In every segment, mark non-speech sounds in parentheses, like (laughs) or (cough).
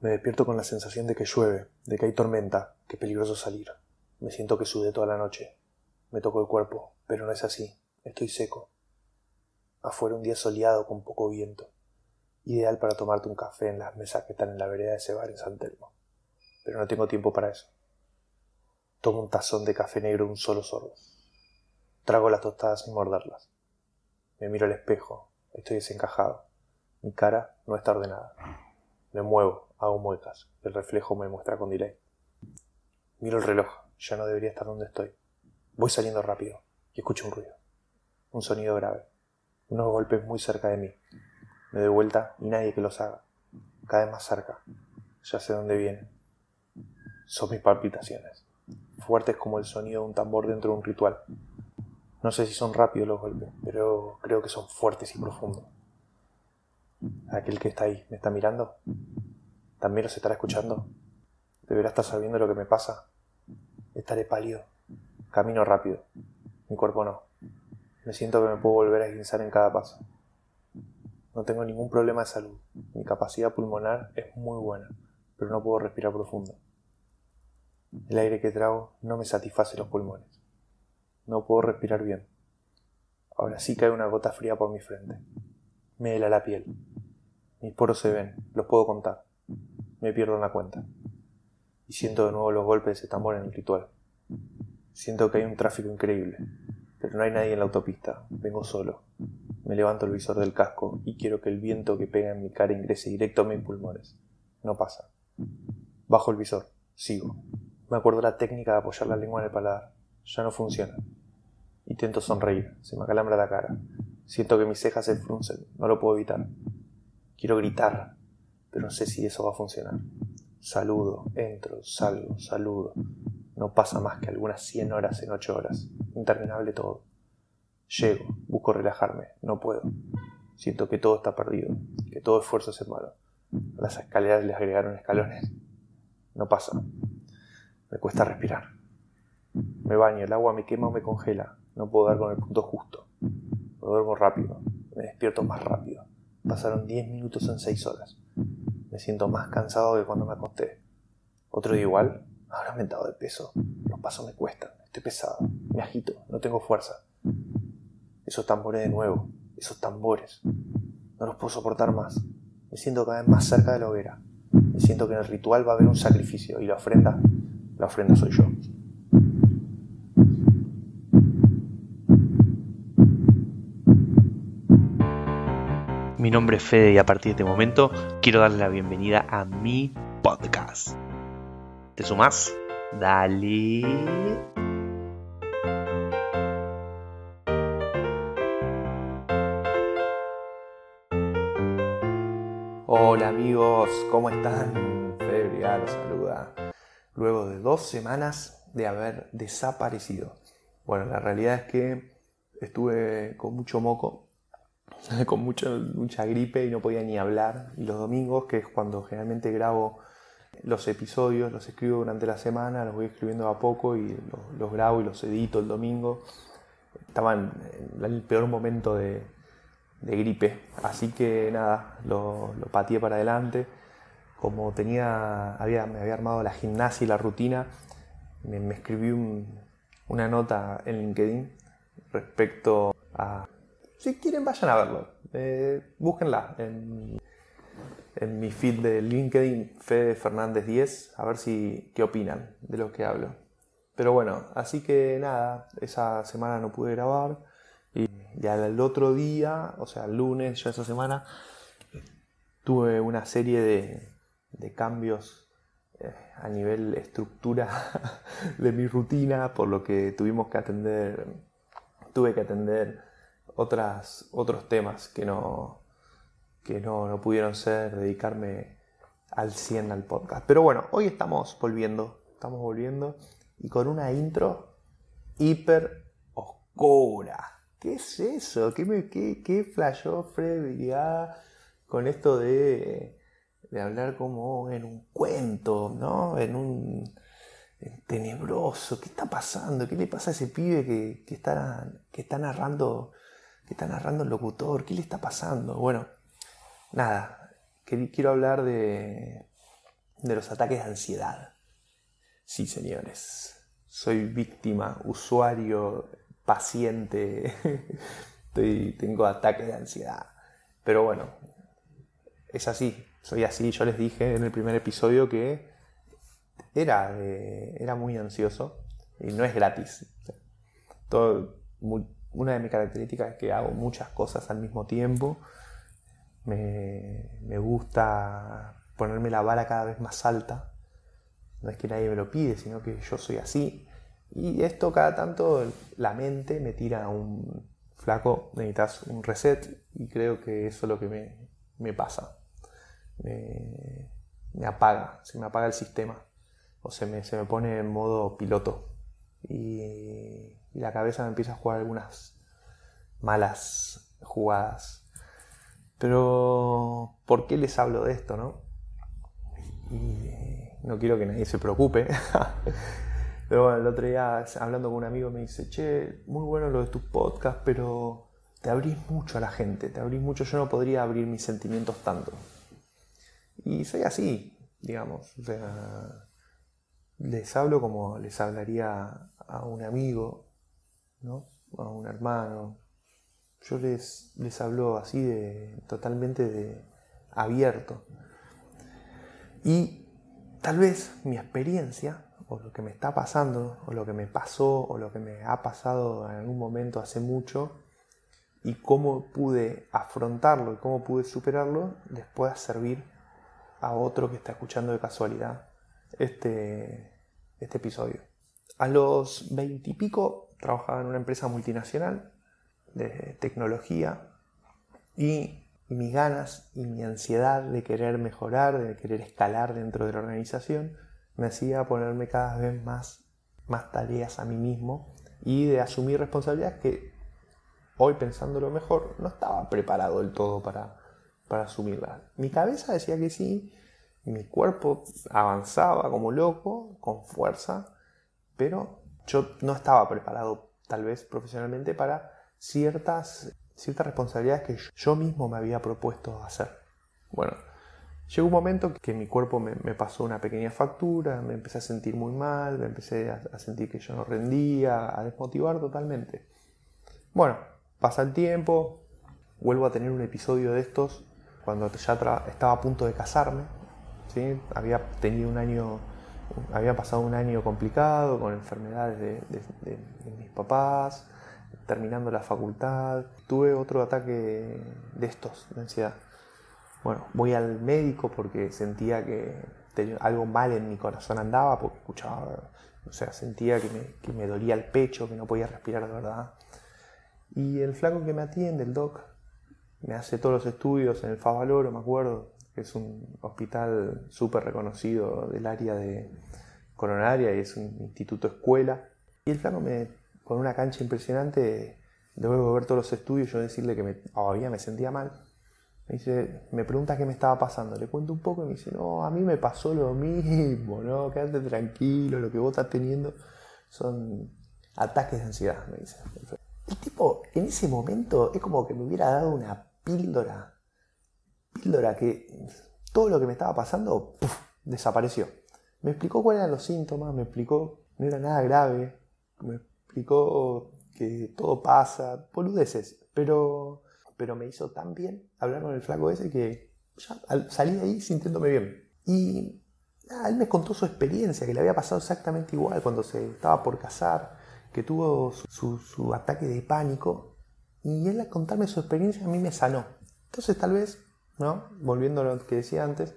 Me despierto con la sensación de que llueve, de que hay tormenta, que es peligroso salir. Me siento que sudé toda la noche. Me toco el cuerpo, pero no es así. Estoy seco. Afuera un día soleado con poco viento. Ideal para tomarte un café en las mesas que están en la vereda de ese bar en San Telmo. Pero no tengo tiempo para eso. Tomo un tazón de café negro un solo sorbo. Trago las tostadas sin morderlas. Me miro al espejo. Estoy desencajado. Mi cara no está ordenada. Me muevo, hago muecas. El reflejo me muestra con delay. Miro el reloj. Ya no debería estar donde estoy. Voy saliendo rápido y escucho un ruido. Un sonido grave. Unos golpes muy cerca de mí. Me doy vuelta y nadie que los haga. Cada vez más cerca. Ya sé dónde vienen. Son mis palpitaciones. Fuertes como el sonido de un tambor dentro de un ritual. No sé si son rápidos los golpes, pero creo que son fuertes y profundos. Aquel que está ahí, ¿me está mirando? ¿También los estará escuchando? ¿Deberá estar sabiendo lo que me pasa? Estaré pálido. Camino rápido. Mi cuerpo no. Me siento que me puedo volver a esguinzar en cada paso. No tengo ningún problema de salud. Mi capacidad pulmonar es muy buena, pero no puedo respirar profundo. El aire que trago no me satisface los pulmones. No puedo respirar bien. Ahora sí cae una gota fría por mi frente. Me hela la piel. Mis poros se ven, los puedo contar. Me pierdo en la cuenta. Y siento de nuevo los golpes de ese tambor en el ritual. Siento que hay un tráfico increíble, pero no hay nadie en la autopista. Vengo solo. Me levanto el visor del casco y quiero que el viento que pega en mi cara ingrese directo a mis pulmones. No pasa. Bajo el visor. Sigo. Me acuerdo la técnica de apoyar la lengua en el paladar. Ya no funciona. Intento sonreír. Se me acalambra la cara. Siento que mis cejas se fruncen. No lo puedo evitar. Quiero gritar, pero no sé si eso va a funcionar. Saludo, entro, salgo, saludo. No pasa más que algunas 100 horas en 8 horas. Interminable todo. Llego, busco relajarme, no puedo. Siento que todo está perdido, que todo esfuerzo es en vano. Las escaleras les agregaron escalones. No pasa. Me cuesta respirar. Me baño, el agua me quema o me congela. No puedo dar con el punto justo. Me duermo rápido. Me despierto más rápido. Pasaron 10 minutos en 6 horas. Me siento más cansado que cuando me acosté. Otro día igual. Habrá aumentado de peso. Los pasos me cuestan. Estoy pesado. Me agito. No tengo fuerza. Esos tambores de nuevo. Esos tambores. No los puedo soportar más. Me siento cada vez más cerca de la hoguera. Me siento que en el ritual va a haber un sacrificio y la ofrenda, la ofrenda soy yo. Mi nombre es Fede y a partir de este momento quiero darle la bienvenida a mi podcast. ¿Te sumás? Dale. Hola amigos, ¿cómo están? Fede los saluda. Luego de dos semanas de haber desaparecido. Bueno, la realidad es que estuve con mucho moco (laughs) con mucho, mucha gripe y no podía ni hablar. Y los domingos, que es cuando generalmente grabo los episodios, los escribo durante la semana, los voy escribiendo a poco y los, grabo y los edito el domingo. Estaba en, el peor momento de, gripe, así que nada, lo, lo pateé para adelante. Como tenía, había, me había armado la gimnasia y la rutina, me, escribí una nota en LinkedIn respecto a si quieren, vayan a verlo. Eh, búsquenla en, mi feed de LinkedIn, Fede Fernández 10, a ver si qué opinan de lo que hablo. Pero bueno, así que nada, esa semana no pude grabar. Y ya el otro día, o sea, el lunes, ya esa semana, tuve una serie de, cambios eh, a nivel estructura (laughs) de mi rutina, por lo que tuvimos que atender, tuve que atender otras, otros temas que no, que no, pudieron ser dedicarme al 100 al podcast. Pero bueno, hoy estamos volviendo, estamos volviendo y con una intro hiper oscura. ¿Qué es eso? ¿Qué, me, qué, qué flashó Fred con esto de, de hablar como en un cuento, ¿no? En un tenebroso. ¿Qué está pasando? ¿Qué le pasa a ese pibe que, que, está, que está narrando ¿Qué está narrando el locutor? ¿Qué le está pasando? Bueno, nada, quiero hablar de, de los ataques de ansiedad. Sí, señores, soy víctima, usuario, paciente, (laughs) tengo ataques de ansiedad. Pero bueno, es así, soy así. Yo les dije en el primer episodio que era, eh, era muy ansioso y no es gratis. Todo, una de mis características es que hago muchas cosas al mismo tiempo. Me, me gusta ponerme la vara cada vez más alta. No es que nadie me lo pide, sino que yo soy así. Y esto cada tanto la mente me tira un flaco, necesitas un reset y creo que eso es lo que me, pasa. Me, apaga, se me apaga el sistema o se me, se me pone en modo piloto y, la cabeza me empieza a jugar algunas malas jugadas. Pero, ¿por qué les hablo de esto, no? y no quiero que nadie se preocupe. (laughs) pero bueno, el otro día hablando con un amigo me dice, che, muy bueno lo de tus podcasts, pero te abrís mucho a la gente, te abrís mucho, yo no podría abrir mis sentimientos tanto. Y soy así, digamos, o sea, les hablo como les hablaría a un amigo, ¿no? A un hermano. Yo les, les hablo así de totalmente de abierto. Y tal vez mi experiencia, o lo que me está pasando, o lo que me pasó, o lo que me ha pasado en algún momento hace mucho, y cómo pude afrontarlo y cómo pude superarlo, les pueda servir a otro que está escuchando de casualidad este, este episodio. A los veintipico trabajaba en una empresa multinacional de tecnología y mis ganas y mi ansiedad de querer mejorar, de querer escalar dentro de la organización, me hacía ponerme cada vez más, más tareas a mí mismo y de asumir responsabilidades que hoy pensándolo mejor no estaba preparado del todo para, para asumirlas. Mi cabeza decía que sí, mi cuerpo avanzaba como loco, con fuerza, pero yo no estaba preparado tal vez profesionalmente para ciertas ciertas responsabilidades que yo mismo me había propuesto hacer. Bueno, llegó un momento que mi cuerpo me, pasó una pequeña factura, me empecé a sentir muy mal, me empecé a, sentir que yo no rendía, a desmotivar totalmente. Bueno, pasa el tiempo, vuelvo a tener un episodio de estos cuando ya estaba a punto de casarme. ¿sí? Había tenido un año, había pasado un año complicado con enfermedades de mis papás, terminando la facultad, tuve otro ataque de estos, de ansiedad. Bueno, voy al médico porque sentía que tenía algo mal en mi corazón andaba, porque escuchaba, o sea, sentía que me, que me dolía el pecho, que no podía respirar de verdad. Y el flaco que me atiende, el doc, me hace todos los estudios en el Favaloro, me acuerdo, que es un hospital súper reconocido del área de coronaria y es un instituto escuela. Y el flaco me con una cancha impresionante, luego de ver todos los estudios, yo decirle que me, todavía me sentía mal. Me dice, me pregunta qué me estaba pasando. Le cuento un poco y me dice, no, a mí me pasó lo mismo, ¿no? Quédate tranquilo, lo que vos estás teniendo son ataques de ansiedad, me dice. El tipo, en ese momento, es como que me hubiera dado una píldora, píldora que todo lo que me estaba pasando, desapareció. Me explicó cuáles eran los síntomas, me explicó, no era nada grave, me explicó que todo pasa, boludeces, pero, pero me hizo tan bien hablar con el flaco ese que ya salí de ahí sintiéndome bien. Y él me contó su experiencia, que le había pasado exactamente igual cuando se estaba por casar, que tuvo su, su ataque de pánico, y él al contarme su experiencia a mí me sanó. Entonces tal vez, ¿no? volviendo a lo que decía antes,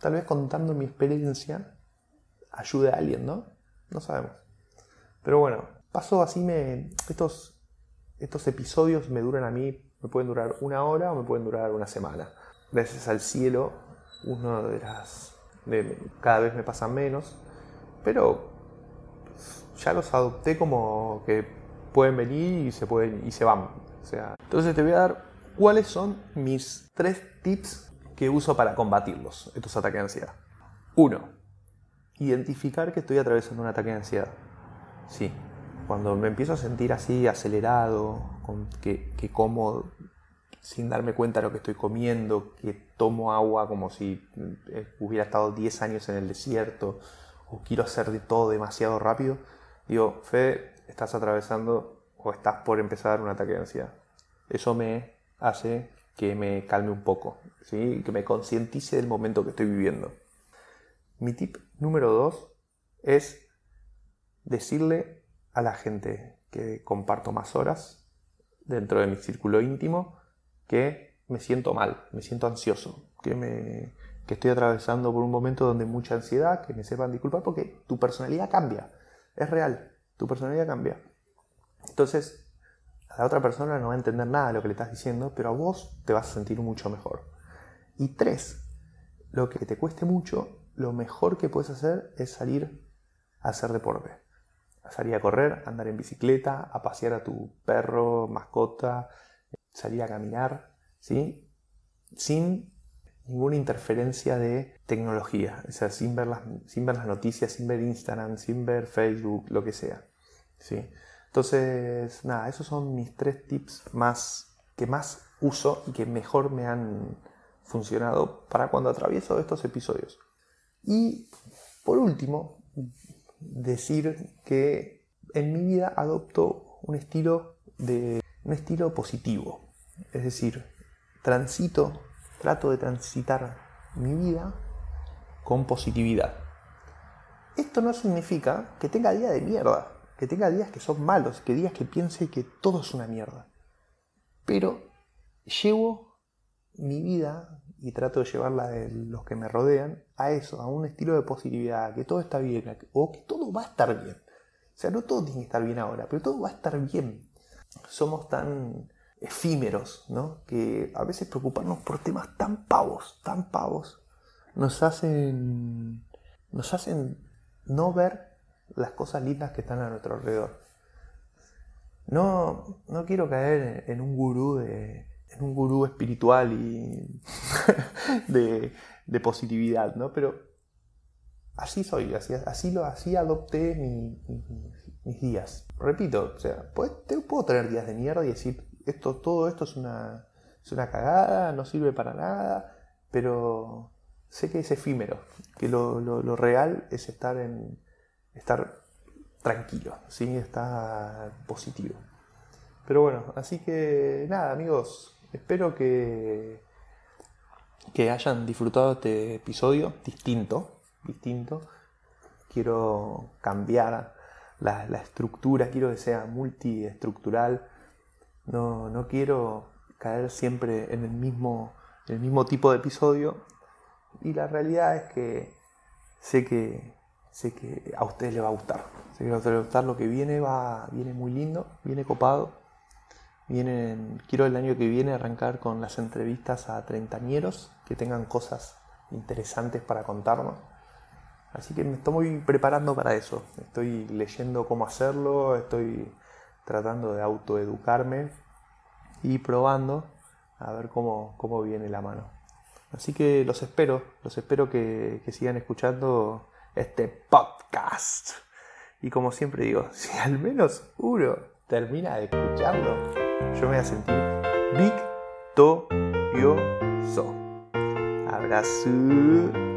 tal vez contando mi experiencia ayude a alguien, ¿no? No sabemos. Pero bueno, Pasó así, me, estos, estos episodios me duran a mí, me pueden durar una hora o me pueden durar una semana. Gracias al cielo, uno de las... cada vez me pasan menos, pero ya los adopté como que pueden venir y se, pueden, y se van. O sea, entonces te voy a dar cuáles son mis tres tips que uso para combatirlos, estos ataques de ansiedad. Uno, identificar que estoy atravesando un ataque de ansiedad. Sí, cuando me empiezo a sentir así acelerado, que, como sin darme cuenta de lo que estoy comiendo, que tomo agua como si eh, hubiera estado 10 años en el desierto, o quiero hacer de todo demasiado rápido, digo, Fede, estás atravesando o estás por empezar un ataque de ansiedad. Eso me hace que me calme un poco, ¿sí? que me concientice del momento que estoy viviendo. Mi tip número dos es decirle a la gente que comparto más horas dentro de mi círculo íntimo que me siento mal, me siento ansioso, que, me, que estoy atravesando por un momento donde mucha ansiedad, que me sepan disculpar porque tu personalidad cambia, es real, tu personalidad cambia. Entonces, la otra persona no va a entender nada de lo que le estás diciendo, pero a vos te vas a sentir mucho mejor. Y tres, lo que te cueste mucho, lo mejor que puedes hacer es salir a hacer deporte. Salir a correr, andar en bicicleta, a pasear a tu perro, mascota, salir a caminar, ¿sí? Sin ninguna interferencia de tecnología, o sea, sin ver, las, sin ver las noticias, sin ver Instagram, sin ver Facebook, lo que sea, ¿sí? Entonces, nada, esos son mis tres tips más que más uso y que mejor me han funcionado para cuando atravieso estos episodios. Y por último, decir que en mi vida adopto un estilo de un estilo positivo. Es decir, transito, trato de transitar mi vida con positividad. Esto no significa que tenga día de mierda que tenga días que son malos, que días que piense que todo es una mierda. Pero llevo mi vida y trato de llevarla de los que me rodean a eso, a un estilo de positividad, que todo está bien, o que todo va a estar bien. O sea, no todo tiene que estar bien ahora, pero todo va a estar bien. Somos tan efímeros, ¿no? Que a veces preocuparnos por temas tan pavos, tan pavos, nos hacen, nos hacen no ver las cosas lindas que están a nuestro alrededor. No, no quiero caer en un gurú de, en un gurú espiritual y (laughs) de, positividad, ¿no? Pero así soy, así, así, lo, así adopté mis días. Repito, o sea, pues, puedo tener días de mierda y decir, esto, todo esto es una, es una cagada, no sirve para nada, pero sé que es efímero, que lo, lo real es estar en, estar tranquilo, ¿sí? estar positivo. Pero bueno, así que nada, amigos, espero que, que hayan disfrutado este episodio distinto, distinto. Quiero cambiar la, estructura, quiero que sea multiestructural. No, no quiero caer siempre en el mismo, en el mismo tipo de episodio. Y la realidad es que sé que sé que a ustedes les va a gustar. Sé que a ustedes les va a gustar lo que viene, va, viene muy lindo, viene copado. Vienen, quiero el año que viene arrancar con las entrevistas a treintañeros que tengan cosas interesantes para contarnos. Así que me estoy preparando para eso. Estoy leyendo cómo hacerlo, estoy tratando de autoeducarme y probando a ver cómo, cómo viene la mano. Así que los espero, los espero que, que sigan escuchando este podcast. Y como siempre digo, (laughs) si al menos uno termina de escucharlo, yo me voy a sentir victorioso. Abrazo.